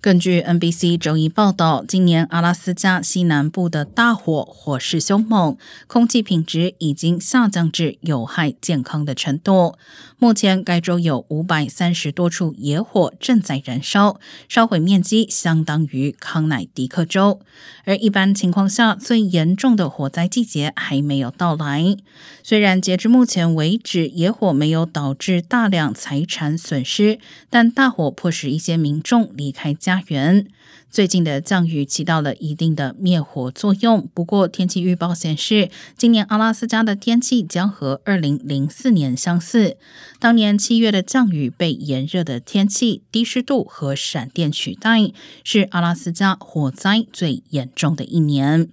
根据 NBC 周一报道，今年阿拉斯加西南部的大火火势凶猛，空气品质已经下降至有害健康的程度。目前，该州有五百三十多处野火正在燃烧，烧毁面积相当于康乃狄克州。而一般情况下，最严重的火灾季节还没有到来。虽然截至目前为止，野火没有导致大量财产损失，但大火迫使一些民众离开。家家园最近的降雨起到了一定的灭火作用，不过天气预报显示，今年阿拉斯加的天气将和二零零四年相似。当年七月的降雨被炎热的天气、低湿度和闪电取代，是阿拉斯加火灾最严重的一年。